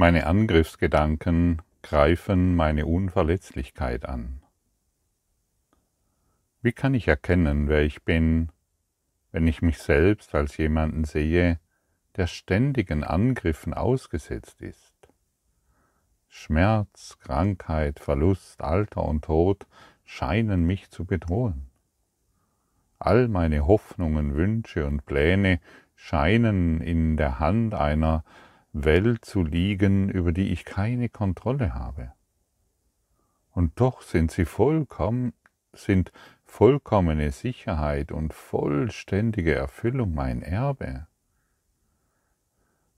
Meine Angriffsgedanken greifen meine Unverletzlichkeit an. Wie kann ich erkennen, wer ich bin, wenn ich mich selbst als jemanden sehe, der ständigen Angriffen ausgesetzt ist? Schmerz, Krankheit, Verlust, Alter und Tod scheinen mich zu bedrohen. All meine Hoffnungen, Wünsche und Pläne scheinen in der Hand einer Welt zu liegen, über die ich keine Kontrolle habe. Und doch sind sie vollkommen, sind vollkommene Sicherheit und vollständige Erfüllung mein Erbe.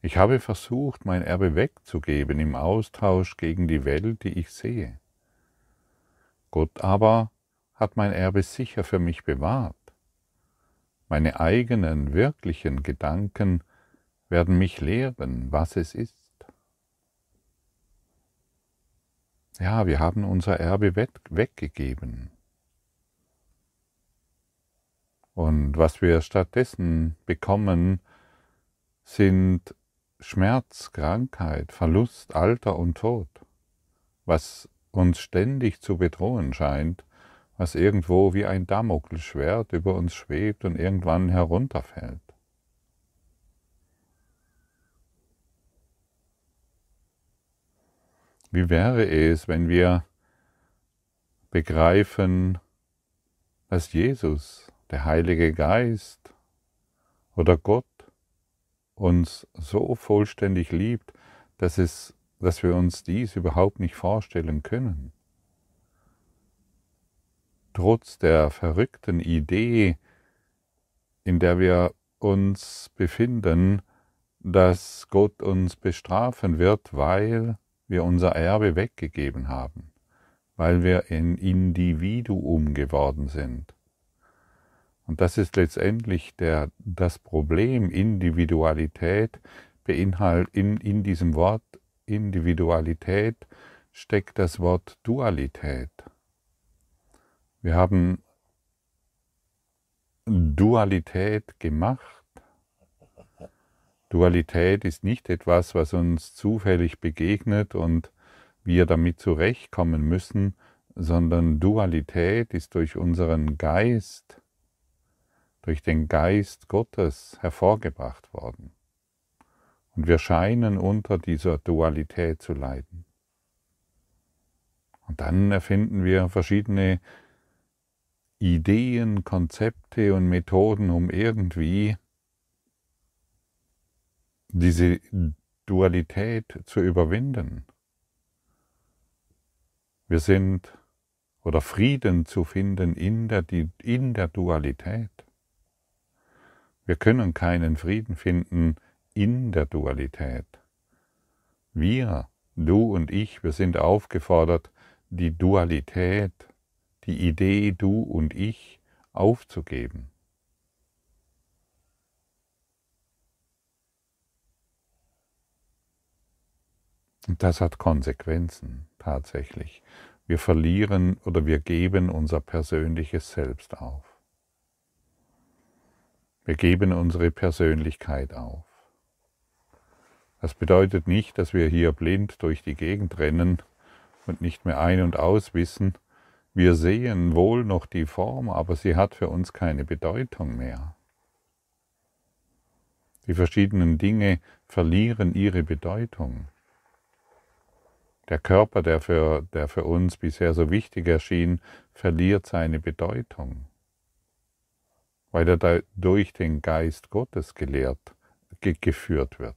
Ich habe versucht, mein Erbe wegzugeben im Austausch gegen die Welt, die ich sehe. Gott aber hat mein Erbe sicher für mich bewahrt. Meine eigenen wirklichen Gedanken werden mich lehren, was es ist. Ja, wir haben unser Erbe weggegeben. Und was wir stattdessen bekommen, sind Schmerz, Krankheit, Verlust, Alter und Tod, was uns ständig zu bedrohen scheint, was irgendwo wie ein Damoklesschwert über uns schwebt und irgendwann herunterfällt. Wie wäre es, wenn wir begreifen, dass Jesus, der Heilige Geist oder Gott uns so vollständig liebt, dass, es, dass wir uns dies überhaupt nicht vorstellen können. Trotz der verrückten Idee, in der wir uns befinden, dass Gott uns bestrafen wird, weil wir unser Erbe weggegeben haben, weil wir ein Individuum geworden sind. Und das ist letztendlich der, das Problem. Individualität beinhaltet, in, in diesem Wort Individualität steckt das Wort Dualität. Wir haben Dualität gemacht. Dualität ist nicht etwas, was uns zufällig begegnet und wir damit zurechtkommen müssen, sondern Dualität ist durch unseren Geist durch den Geist Gottes hervorgebracht worden. Und wir scheinen unter dieser Dualität zu leiden. Und dann erfinden wir verschiedene Ideen, Konzepte und Methoden, um irgendwie diese Dualität zu überwinden. Wir sind oder Frieden zu finden in der, in der Dualität. Wir können keinen Frieden finden in der Dualität. Wir, du und ich, wir sind aufgefordert, die Dualität, die Idee du und ich aufzugeben. Und das hat Konsequenzen tatsächlich. Wir verlieren oder wir geben unser persönliches Selbst auf. Wir geben unsere Persönlichkeit auf. Das bedeutet nicht, dass wir hier blind durch die Gegend rennen und nicht mehr ein- und auswissen. Wir sehen wohl noch die Form, aber sie hat für uns keine Bedeutung mehr. Die verschiedenen Dinge verlieren ihre Bedeutung. Der Körper, der für, der für uns bisher so wichtig erschien, verliert seine Bedeutung weil er durch den Geist Gottes gelehrt, ge geführt wird.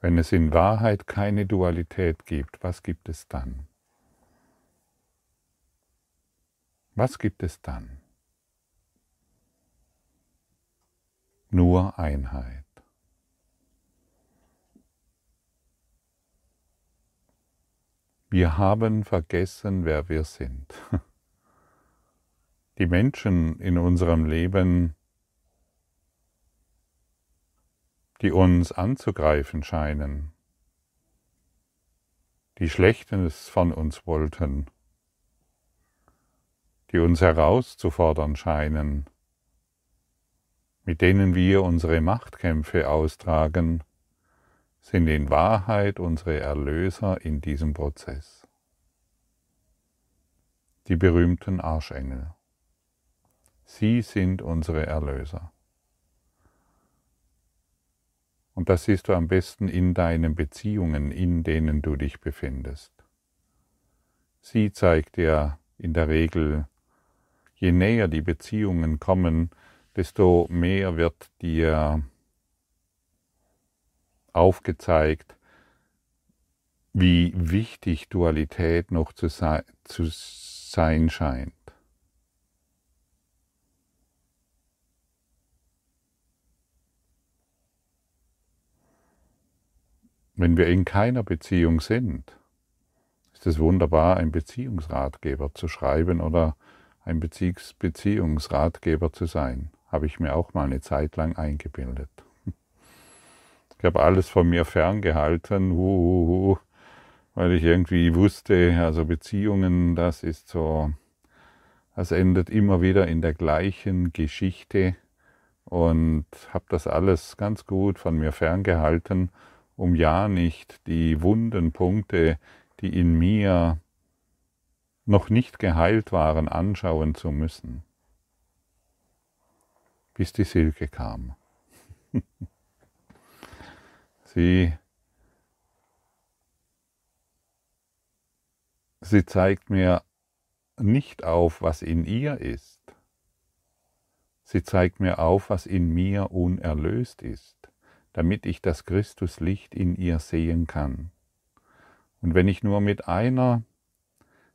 Wenn es in Wahrheit keine Dualität gibt, was gibt es dann? Was gibt es dann? Nur Einheit. Wir haben vergessen, wer wir sind. Die Menschen in unserem Leben, die uns anzugreifen scheinen, die Schlechtes von uns wollten, die uns herauszufordern scheinen, mit denen wir unsere Machtkämpfe austragen, sind in Wahrheit unsere Erlöser in diesem Prozess. Die berühmten Arschengel. Sie sind unsere Erlöser. Und das siehst du am besten in deinen Beziehungen, in denen du dich befindest. Sie zeigt dir in der Regel, je näher die Beziehungen kommen, desto mehr wird dir aufgezeigt, wie wichtig Dualität noch zu sein, zu sein scheint. Wenn wir in keiner Beziehung sind, ist es wunderbar, einen Beziehungsratgeber zu schreiben oder ein Beziehungsratgeber zu sein. Habe ich mir auch mal eine Zeit lang eingebildet. Ich habe alles von mir ferngehalten, weil ich irgendwie wusste, also Beziehungen, das ist so, das endet immer wieder in der gleichen Geschichte und habe das alles ganz gut von mir ferngehalten um ja nicht die wunden Punkte, die in mir noch nicht geheilt waren, anschauen zu müssen, bis die Silke kam. sie, sie zeigt mir nicht auf, was in ihr ist. Sie zeigt mir auf, was in mir unerlöst ist damit ich das Christuslicht in ihr sehen kann. Und wenn ich nur mit einer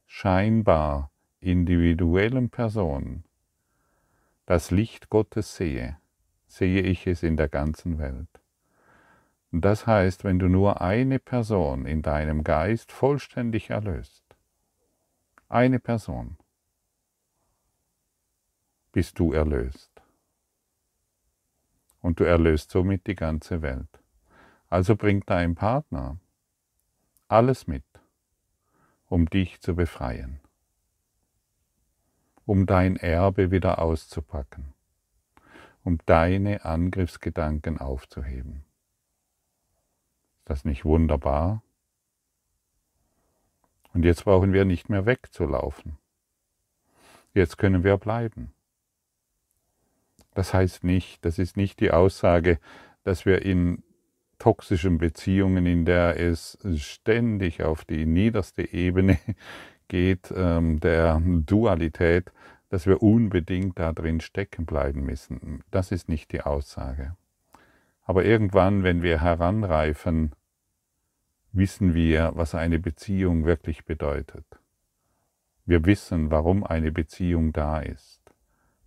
scheinbar individuellen Person das Licht Gottes sehe, sehe ich es in der ganzen Welt. Das heißt, wenn du nur eine Person in deinem Geist vollständig erlöst, eine Person, bist du erlöst und du erlöst somit die ganze Welt. Also bringt dein Partner alles mit, um dich zu befreien, um dein Erbe wieder auszupacken, um deine Angriffsgedanken aufzuheben. Ist das nicht wunderbar? Und jetzt brauchen wir nicht mehr wegzulaufen. Jetzt können wir bleiben. Das heißt nicht, das ist nicht die Aussage, dass wir in toxischen Beziehungen, in der es ständig auf die niederste Ebene geht, ähm, der Dualität, dass wir unbedingt da drin stecken bleiben müssen. Das ist nicht die Aussage. Aber irgendwann, wenn wir heranreifen, wissen wir, was eine Beziehung wirklich bedeutet. Wir wissen, warum eine Beziehung da ist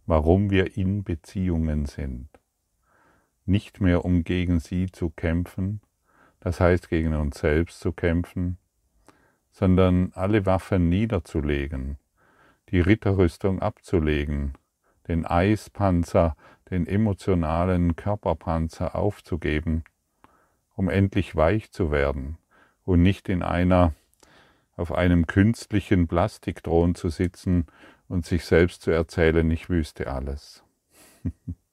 warum wir in Beziehungen sind. Nicht mehr um gegen sie zu kämpfen, das heißt gegen uns selbst zu kämpfen, sondern alle Waffen niederzulegen, die Ritterrüstung abzulegen, den Eispanzer, den emotionalen Körperpanzer aufzugeben, um endlich weich zu werden und nicht in einer auf einem künstlichen Plastikthron zu sitzen und sich selbst zu erzählen, ich wüsste alles.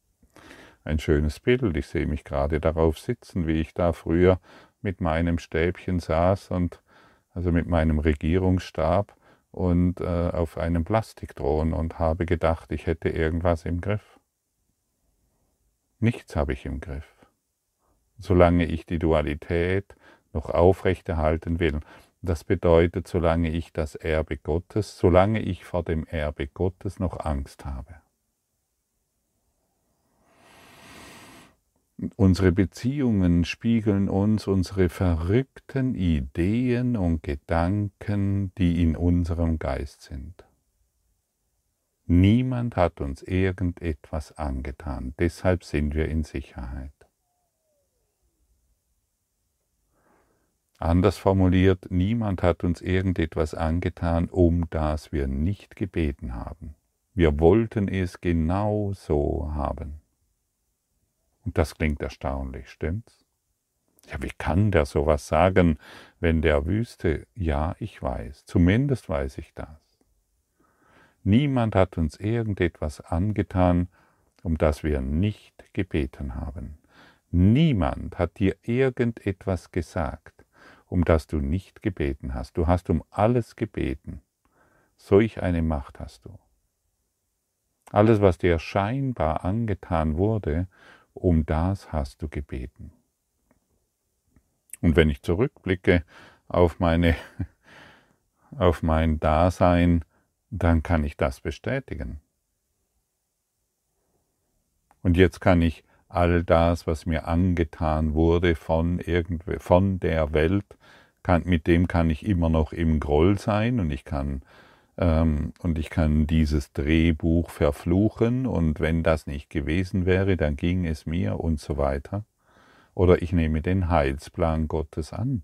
Ein schönes Bild, ich sehe mich gerade darauf sitzen, wie ich da früher mit meinem Stäbchen saß und also mit meinem Regierungsstab und äh, auf einem Plastikthron und habe gedacht, ich hätte irgendwas im Griff. Nichts habe ich im Griff. Solange ich die Dualität noch aufrechterhalten will. Das bedeutet, solange ich das Erbe Gottes, solange ich vor dem Erbe Gottes noch Angst habe. Unsere Beziehungen spiegeln uns unsere verrückten Ideen und Gedanken, die in unserem Geist sind. Niemand hat uns irgendetwas angetan, deshalb sind wir in Sicherheit. Anders formuliert, niemand hat uns irgendetwas angetan, um das wir nicht gebeten haben. Wir wollten es genau so haben. Und das klingt erstaunlich, stimmt's? Ja, wie kann der sowas sagen, wenn der wüsste, ja, ich weiß, zumindest weiß ich das. Niemand hat uns irgendetwas angetan, um das wir nicht gebeten haben. Niemand hat dir irgendetwas gesagt, um das du nicht gebeten hast. Du hast um alles gebeten. Solch eine Macht hast du. Alles, was dir scheinbar angetan wurde, um das hast du gebeten. Und wenn ich zurückblicke auf meine auf mein Dasein, dann kann ich das bestätigen. Und jetzt kann ich all das, was mir angetan wurde von irgendwo, von der Welt, kann, mit dem kann ich immer noch im Groll sein und ich kann und ich kann dieses Drehbuch verfluchen und wenn das nicht gewesen wäre, dann ging es mir und so weiter. Oder ich nehme den Heilsplan Gottes an,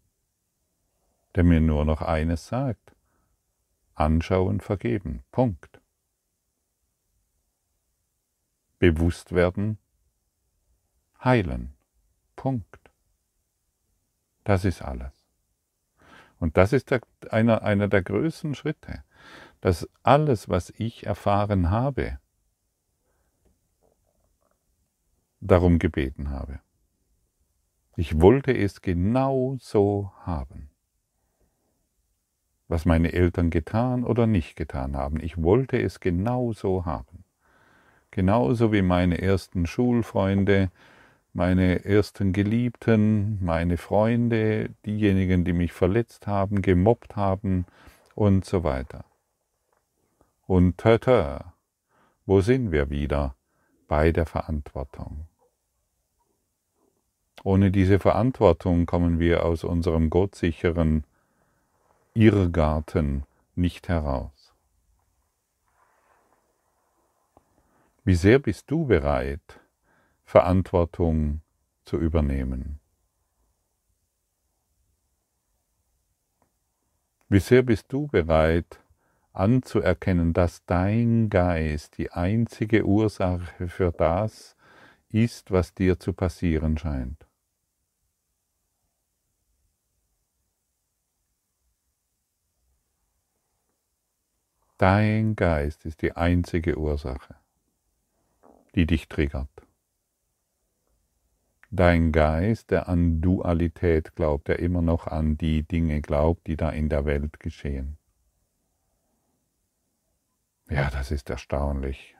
der mir nur noch eines sagt. Anschauen, vergeben. Punkt. Bewusst werden, heilen. Punkt. Das ist alles. Und das ist der, einer, einer der größten Schritte, dass alles, was ich erfahren habe, darum gebeten habe. Ich wollte es genau so haben was meine Eltern getan oder nicht getan haben. Ich wollte es genauso haben. Genauso wie meine ersten Schulfreunde, meine ersten Geliebten, meine Freunde, diejenigen, die mich verletzt haben, gemobbt haben und so weiter. Und tata, wo sind wir wieder? Bei der Verantwortung. Ohne diese Verantwortung kommen wir aus unserem gottsicheren Irrgarten nicht heraus. Wie sehr bist du bereit, Verantwortung zu übernehmen? Wie sehr bist du bereit, anzuerkennen, dass dein Geist die einzige Ursache für das ist, was dir zu passieren scheint? Dein Geist ist die einzige Ursache, die dich triggert. Dein Geist, der an Dualität glaubt, der immer noch an die Dinge glaubt, die da in der Welt geschehen. Ja, das ist erstaunlich.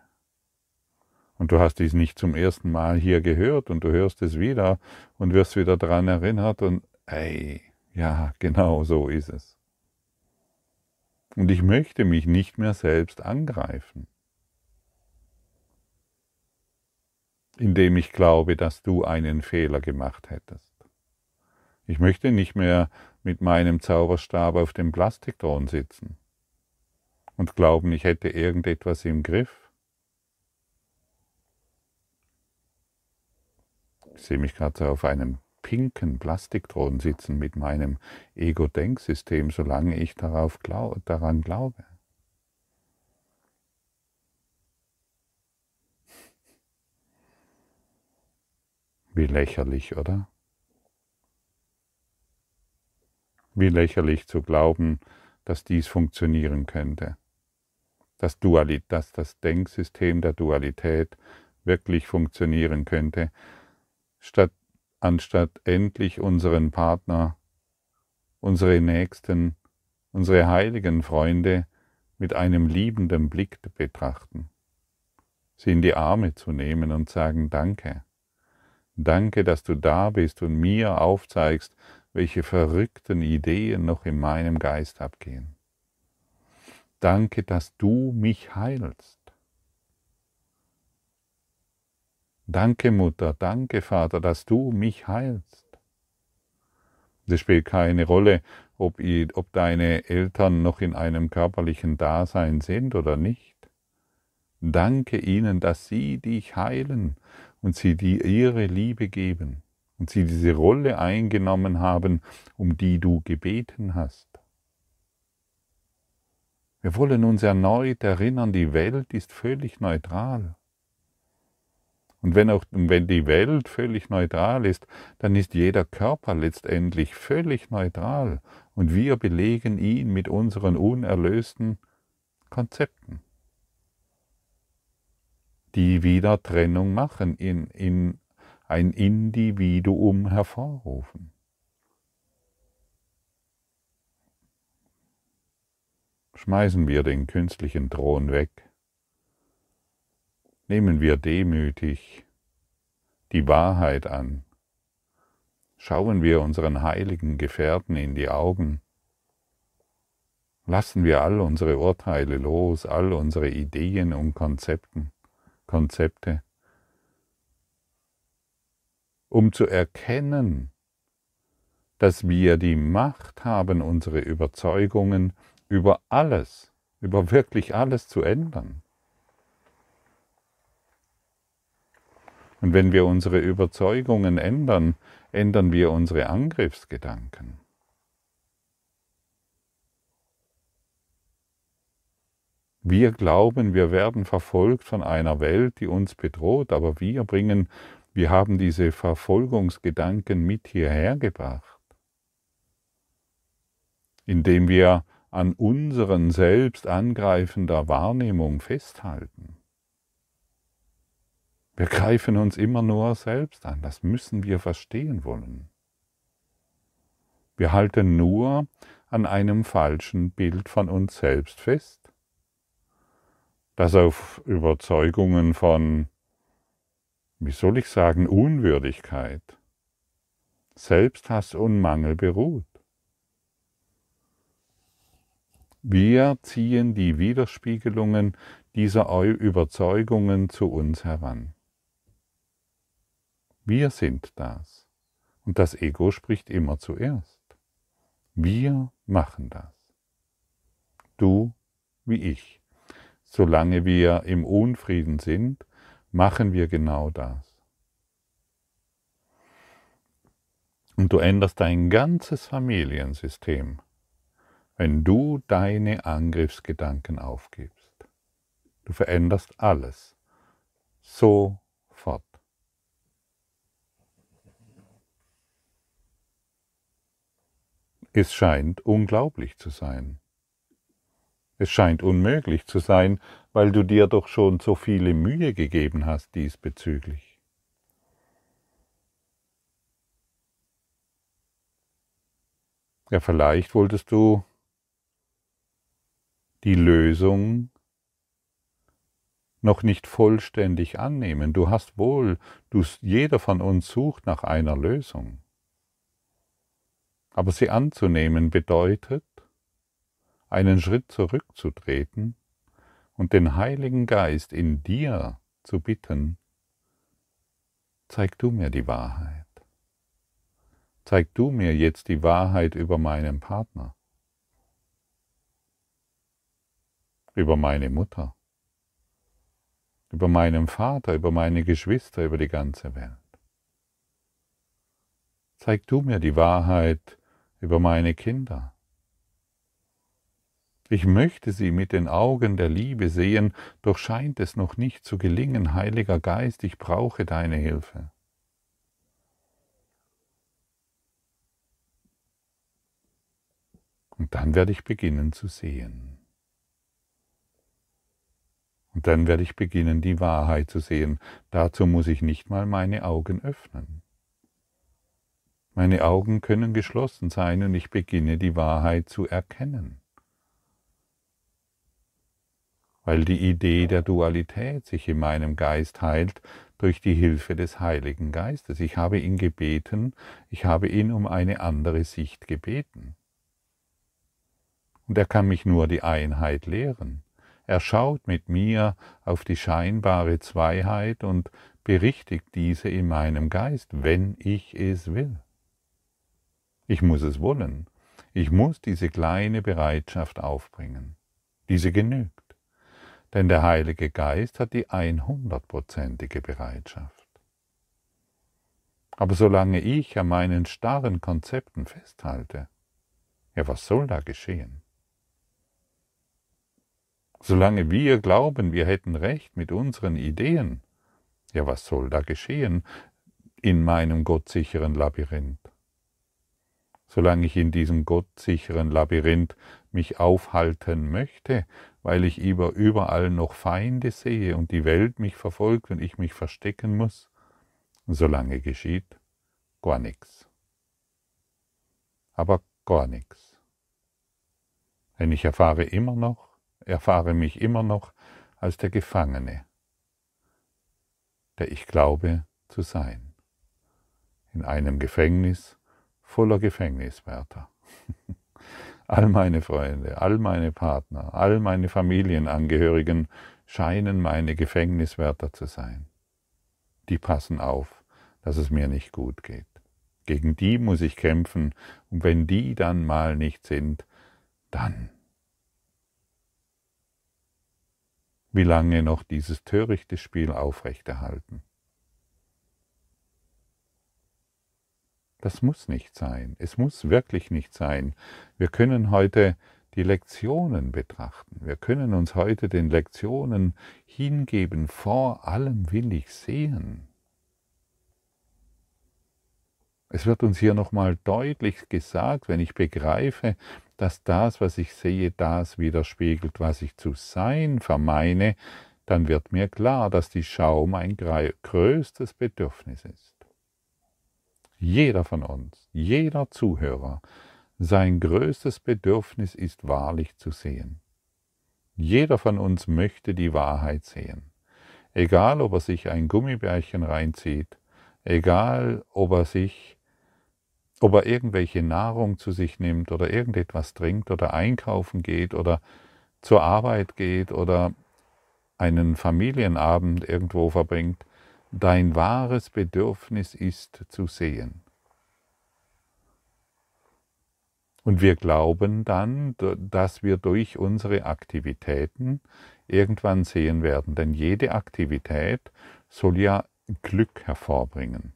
Und du hast dies nicht zum ersten Mal hier gehört und du hörst es wieder und wirst wieder daran erinnert und ey, ja, genau so ist es. Und ich möchte mich nicht mehr selbst angreifen, indem ich glaube, dass du einen Fehler gemacht hättest. Ich möchte nicht mehr mit meinem Zauberstab auf dem Plastikthron sitzen und glauben, ich hätte irgendetwas im Griff. Ich sehe mich gerade so auf einem pinken Plastikthron sitzen mit meinem Ego-Denksystem, solange ich darauf glaub, daran glaube. Wie lächerlich, oder? Wie lächerlich zu glauben, dass dies funktionieren könnte. Dass, Dualität, dass das Denksystem der Dualität wirklich funktionieren könnte, statt anstatt endlich unseren Partner, unsere Nächsten, unsere heiligen Freunde mit einem liebenden Blick betrachten, sie in die Arme zu nehmen und sagen Danke. Danke, dass du da bist und mir aufzeigst, welche verrückten Ideen noch in meinem Geist abgehen. Danke, dass du mich heilst. Danke Mutter, danke Vater, dass du mich heilst. Es spielt keine Rolle, ob, ob deine Eltern noch in einem körperlichen Dasein sind oder nicht. Danke ihnen, dass sie dich heilen und sie dir ihre Liebe geben und sie diese Rolle eingenommen haben, um die du gebeten hast. Wir wollen uns erneut erinnern, die Welt ist völlig neutral. Und wenn, auch, wenn die Welt völlig neutral ist, dann ist jeder Körper letztendlich völlig neutral und wir belegen ihn mit unseren unerlösten Konzepten. die wieder Trennung machen, in, in ein Individuum hervorrufen. Schmeißen wir den künstlichen Thron weg. Nehmen wir demütig die Wahrheit an. Schauen wir unseren heiligen Gefährten in die Augen. Lassen wir all unsere Urteile los, all unsere Ideen und Konzepten, Konzepte, um zu erkennen, dass wir die Macht haben, unsere Überzeugungen über alles, über wirklich alles zu ändern. Und wenn wir unsere Überzeugungen ändern, ändern wir unsere Angriffsgedanken. Wir glauben, wir werden verfolgt von einer Welt, die uns bedroht, aber wir bringen, wir haben diese Verfolgungsgedanken mit hierher gebracht, indem wir an unseren selbst angreifender Wahrnehmung festhalten. Wir greifen uns immer nur selbst an, das müssen wir verstehen wollen. Wir halten nur an einem falschen Bild von uns selbst fest, das auf Überzeugungen von, wie soll ich sagen, Unwürdigkeit, Selbsthass und Mangel beruht. Wir ziehen die Widerspiegelungen dieser Überzeugungen zu uns heran. Wir sind das. Und das Ego spricht immer zuerst. Wir machen das. Du wie ich. Solange wir im Unfrieden sind, machen wir genau das. Und du änderst dein ganzes Familiensystem wenn du deine Angriffsgedanken aufgibst. Du veränderst alles sofort. Es scheint unglaublich zu sein. Es scheint unmöglich zu sein, weil du dir doch schon so viele Mühe gegeben hast diesbezüglich. Ja, vielleicht wolltest du die Lösung noch nicht vollständig annehmen. Du hast wohl, du, jeder von uns sucht nach einer Lösung. Aber sie anzunehmen bedeutet, einen Schritt zurückzutreten und den Heiligen Geist in dir zu bitten, zeig du mir die Wahrheit. Zeig du mir jetzt die Wahrheit über meinen Partner. Über meine Mutter, über meinen Vater, über meine Geschwister, über die ganze Welt. Zeig du mir die Wahrheit über meine Kinder. Ich möchte sie mit den Augen der Liebe sehen, doch scheint es noch nicht zu gelingen, Heiliger Geist, ich brauche deine Hilfe. Und dann werde ich beginnen zu sehen. Und dann werde ich beginnen, die Wahrheit zu sehen. Dazu muss ich nicht mal meine Augen öffnen. Meine Augen können geschlossen sein und ich beginne die Wahrheit zu erkennen. Weil die Idee der Dualität sich in meinem Geist heilt durch die Hilfe des Heiligen Geistes. Ich habe ihn gebeten, ich habe ihn um eine andere Sicht gebeten. Und er kann mich nur die Einheit lehren. Er schaut mit mir auf die scheinbare Zweiheit und berichtigt diese in meinem Geist, wenn ich es will. Ich muss es wollen. Ich muss diese kleine Bereitschaft aufbringen. Diese genügt. Denn der Heilige Geist hat die 100%ige Bereitschaft. Aber solange ich an meinen starren Konzepten festhalte, ja, was soll da geschehen? Solange wir glauben, wir hätten recht mit unseren Ideen, ja was soll da geschehen in meinem gottsicheren Labyrinth? solange ich in diesem gottsicheren Labyrinth mich aufhalten möchte, weil ich überall noch Feinde sehe und die Welt mich verfolgt und ich mich verstecken muss, solange geschieht gar nichts. Aber gar nichts. Denn ich erfahre immer noch, erfahre mich immer noch als der Gefangene, der ich glaube zu sein. In einem Gefängnis voller Gefängniswärter. All meine Freunde, all meine Partner, all meine Familienangehörigen scheinen meine Gefängniswärter zu sein. Die passen auf, dass es mir nicht gut geht. Gegen die muss ich kämpfen, und wenn die dann mal nicht sind, dann. Wie lange noch dieses törichte Spiel aufrechterhalten? Das muss nicht sein. Es muss wirklich nicht sein. Wir können heute die Lektionen betrachten. Wir können uns heute den Lektionen hingeben. Vor allem will ich sehen. Es wird uns hier nochmal deutlich gesagt, wenn ich begreife, dass das, was ich sehe, das widerspiegelt, was ich zu sein vermeine, dann wird mir klar, dass die Schau mein größtes Bedürfnis ist jeder von uns, jeder Zuhörer, sein größtes Bedürfnis ist wahrlich zu sehen. Jeder von uns möchte die Wahrheit sehen. Egal, ob er sich ein Gummibärchen reinzieht, egal, ob er sich, ob er irgendwelche Nahrung zu sich nimmt oder irgendetwas trinkt oder einkaufen geht oder zur Arbeit geht oder einen Familienabend irgendwo verbringt, dein wahres Bedürfnis ist zu sehen. Und wir glauben dann, dass wir durch unsere Aktivitäten irgendwann sehen werden, denn jede Aktivität soll ja Glück hervorbringen.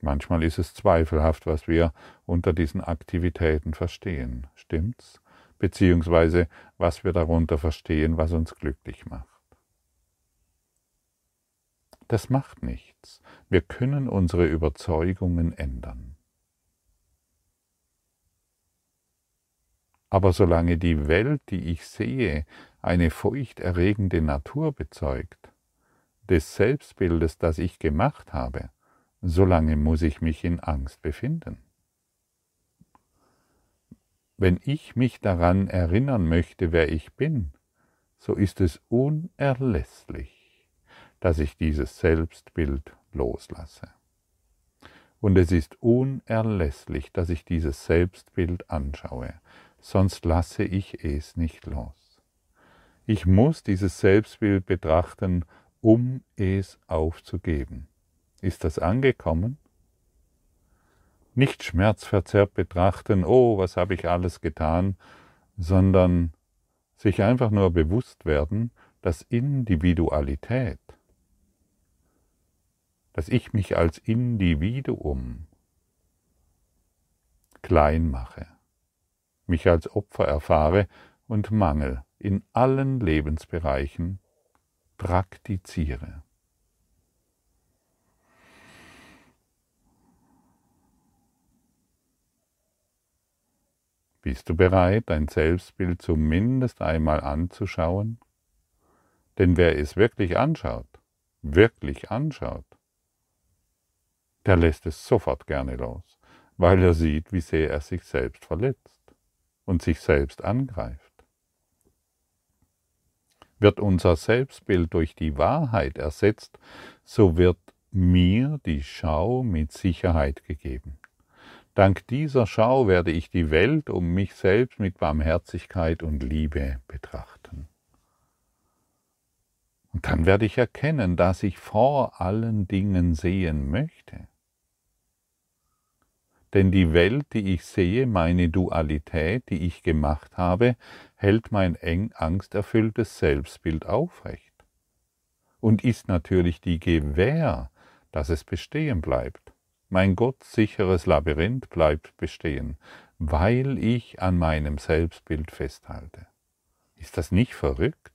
Manchmal ist es zweifelhaft, was wir unter diesen Aktivitäten verstehen. Stimmt's? Beziehungsweise was wir darunter verstehen, was uns glücklich macht. Das macht nichts. Wir können unsere Überzeugungen ändern. Aber solange die Welt, die ich sehe, eine furchterregende Natur bezeugt, des Selbstbildes, das ich gemacht habe, solange muss ich mich in Angst befinden. Wenn ich mich daran erinnern möchte, wer ich bin, so ist es unerlässlich, dass ich dieses Selbstbild loslasse. Und es ist unerlässlich, dass ich dieses Selbstbild anschaue, sonst lasse ich es nicht los. Ich muss dieses Selbstbild betrachten, um es aufzugeben. Ist das angekommen? Nicht schmerzverzerrt betrachten, oh, was habe ich alles getan, sondern sich einfach nur bewusst werden, dass Individualität dass ich mich als Individuum klein mache, mich als Opfer erfahre und Mangel in allen Lebensbereichen praktiziere. Bist du bereit, dein Selbstbild zumindest einmal anzuschauen? Denn wer es wirklich anschaut, wirklich anschaut, der lässt es sofort gerne los, weil er sieht, wie sehr er sich selbst verletzt und sich selbst angreift. Wird unser Selbstbild durch die Wahrheit ersetzt, so wird mir die Schau mit Sicherheit gegeben. Dank dieser Schau werde ich die Welt um mich selbst mit Barmherzigkeit und Liebe betrachten. Und dann werde ich erkennen, dass ich vor allen Dingen sehen möchte. Denn die Welt, die ich sehe, meine Dualität, die ich gemacht habe, hält mein eng angsterfülltes Selbstbild aufrecht und ist natürlich die Gewähr, dass es bestehen bleibt. Mein gottsicheres Labyrinth bleibt bestehen, weil ich an meinem Selbstbild festhalte. Ist das nicht verrückt?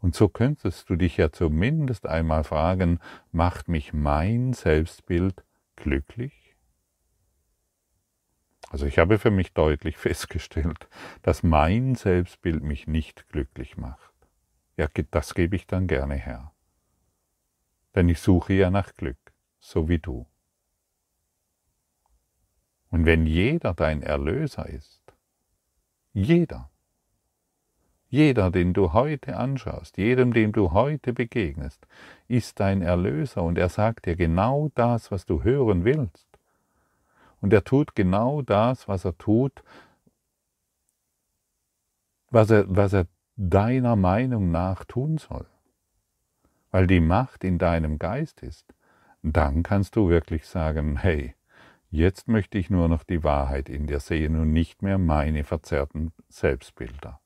Und so könntest du dich ja zumindest einmal fragen, macht mich mein Selbstbild glücklich? Also ich habe für mich deutlich festgestellt, dass mein Selbstbild mich nicht glücklich macht. Ja, das gebe ich dann gerne her. Denn ich suche ja nach Glück, so wie du. Und wenn jeder dein Erlöser ist, jeder, jeder, den du heute anschaust, jedem, dem du heute begegnest, ist dein Erlöser und er sagt dir genau das, was du hören willst. Und er tut genau das, was er tut, was er, was er deiner Meinung nach tun soll. Weil die Macht in deinem Geist ist. Dann kannst du wirklich sagen, hey, jetzt möchte ich nur noch die Wahrheit in dir sehen und nicht mehr meine verzerrten Selbstbilder.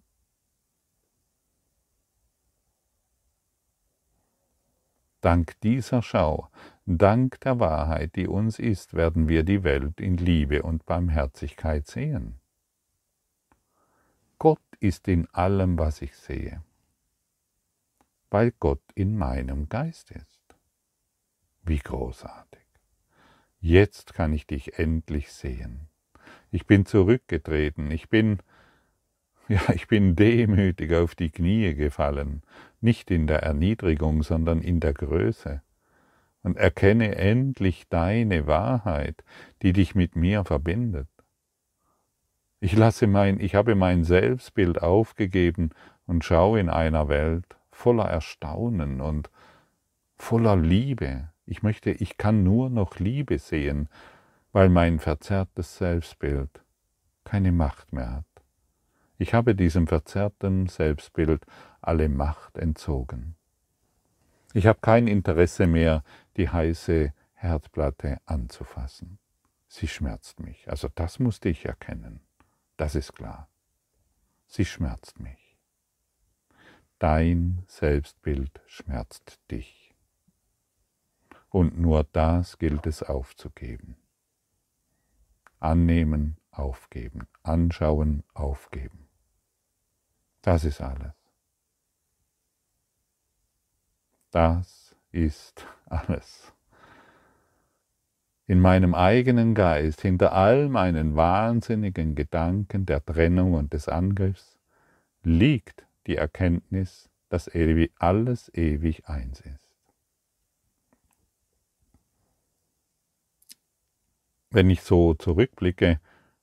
Dank dieser Schau, dank der Wahrheit, die uns ist, werden wir die Welt in Liebe und Barmherzigkeit sehen. Gott ist in allem, was ich sehe, weil Gott in meinem Geist ist. Wie großartig. Jetzt kann ich dich endlich sehen. Ich bin zurückgetreten, ich bin ja, ich bin demütig auf die Knie gefallen, nicht in der Erniedrigung, sondern in der Größe, und erkenne endlich deine Wahrheit, die dich mit mir verbindet. Ich lasse mein, ich habe mein Selbstbild aufgegeben und schaue in einer Welt voller Erstaunen und voller Liebe. Ich möchte, ich kann nur noch Liebe sehen, weil mein verzerrtes Selbstbild keine Macht mehr hat. Ich habe diesem verzerrten Selbstbild alle Macht entzogen. Ich habe kein Interesse mehr, die heiße Herdplatte anzufassen. Sie schmerzt mich. Also das musste ich erkennen. Das ist klar. Sie schmerzt mich. Dein Selbstbild schmerzt dich. Und nur das gilt es aufzugeben. Annehmen, aufgeben. Anschauen, aufgeben. Das ist alles. Das ist alles. In meinem eigenen Geist, hinter all meinen wahnsinnigen Gedanken der Trennung und des Angriffs, liegt die Erkenntnis, dass alles ewig eins ist. Wenn ich so zurückblicke,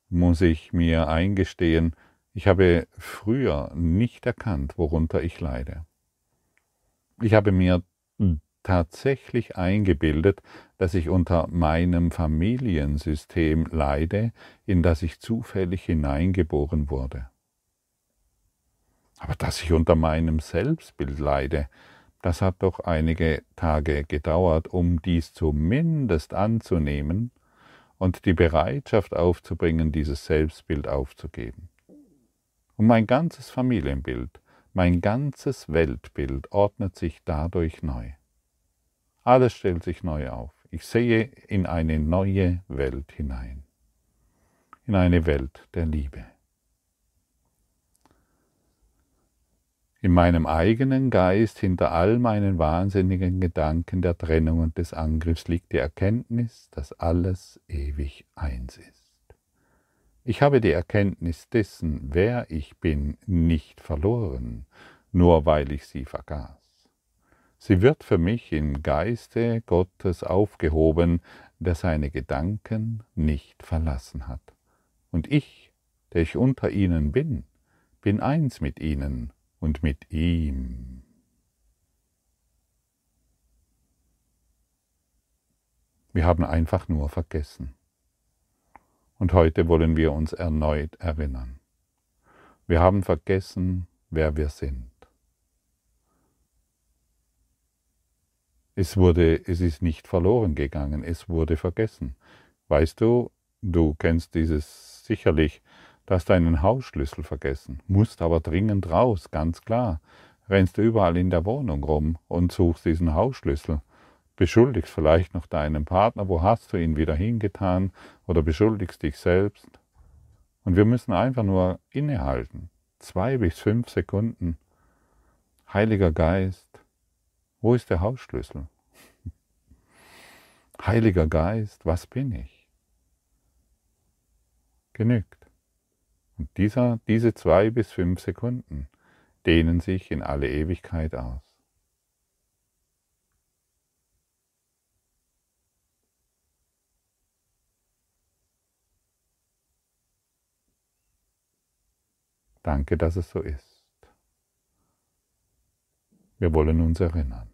muss ich mir eingestehen, ich habe früher nicht erkannt, worunter ich leide. Ich habe mir tatsächlich eingebildet, dass ich unter meinem Familiensystem leide, in das ich zufällig hineingeboren wurde. Aber dass ich unter meinem Selbstbild leide, das hat doch einige Tage gedauert, um dies zumindest anzunehmen und die Bereitschaft aufzubringen, dieses Selbstbild aufzugeben. Und mein ganzes Familienbild, mein ganzes Weltbild ordnet sich dadurch neu. Alles stellt sich neu auf. Ich sehe in eine neue Welt hinein. In eine Welt der Liebe. In meinem eigenen Geist hinter all meinen wahnsinnigen Gedanken der Trennung und des Angriffs liegt die Erkenntnis, dass alles ewig eins ist. Ich habe die Erkenntnis dessen, wer ich bin, nicht verloren, nur weil ich sie vergaß. Sie wird für mich im Geiste Gottes aufgehoben, der seine Gedanken nicht verlassen hat. Und ich, der ich unter ihnen bin, bin eins mit ihnen und mit ihm. Wir haben einfach nur vergessen. Und heute wollen wir uns erneut erinnern. Wir haben vergessen, wer wir sind. Es wurde, es ist nicht verloren gegangen, es wurde vergessen. Weißt du, du kennst dieses sicherlich, du hast deinen Hausschlüssel vergessen, musst aber dringend raus, ganz klar. Rennst du überall in der Wohnung rum und suchst diesen Hausschlüssel beschuldigst vielleicht noch deinen Partner, wo hast du ihn wieder hingetan oder beschuldigst dich selbst. Und wir müssen einfach nur innehalten. Zwei bis fünf Sekunden. Heiliger Geist, wo ist der Hausschlüssel? Heiliger Geist, was bin ich? genügt. Und dieser, diese zwei bis fünf Sekunden dehnen sich in alle Ewigkeit aus. Danke, dass es so ist. Wir wollen uns erinnern.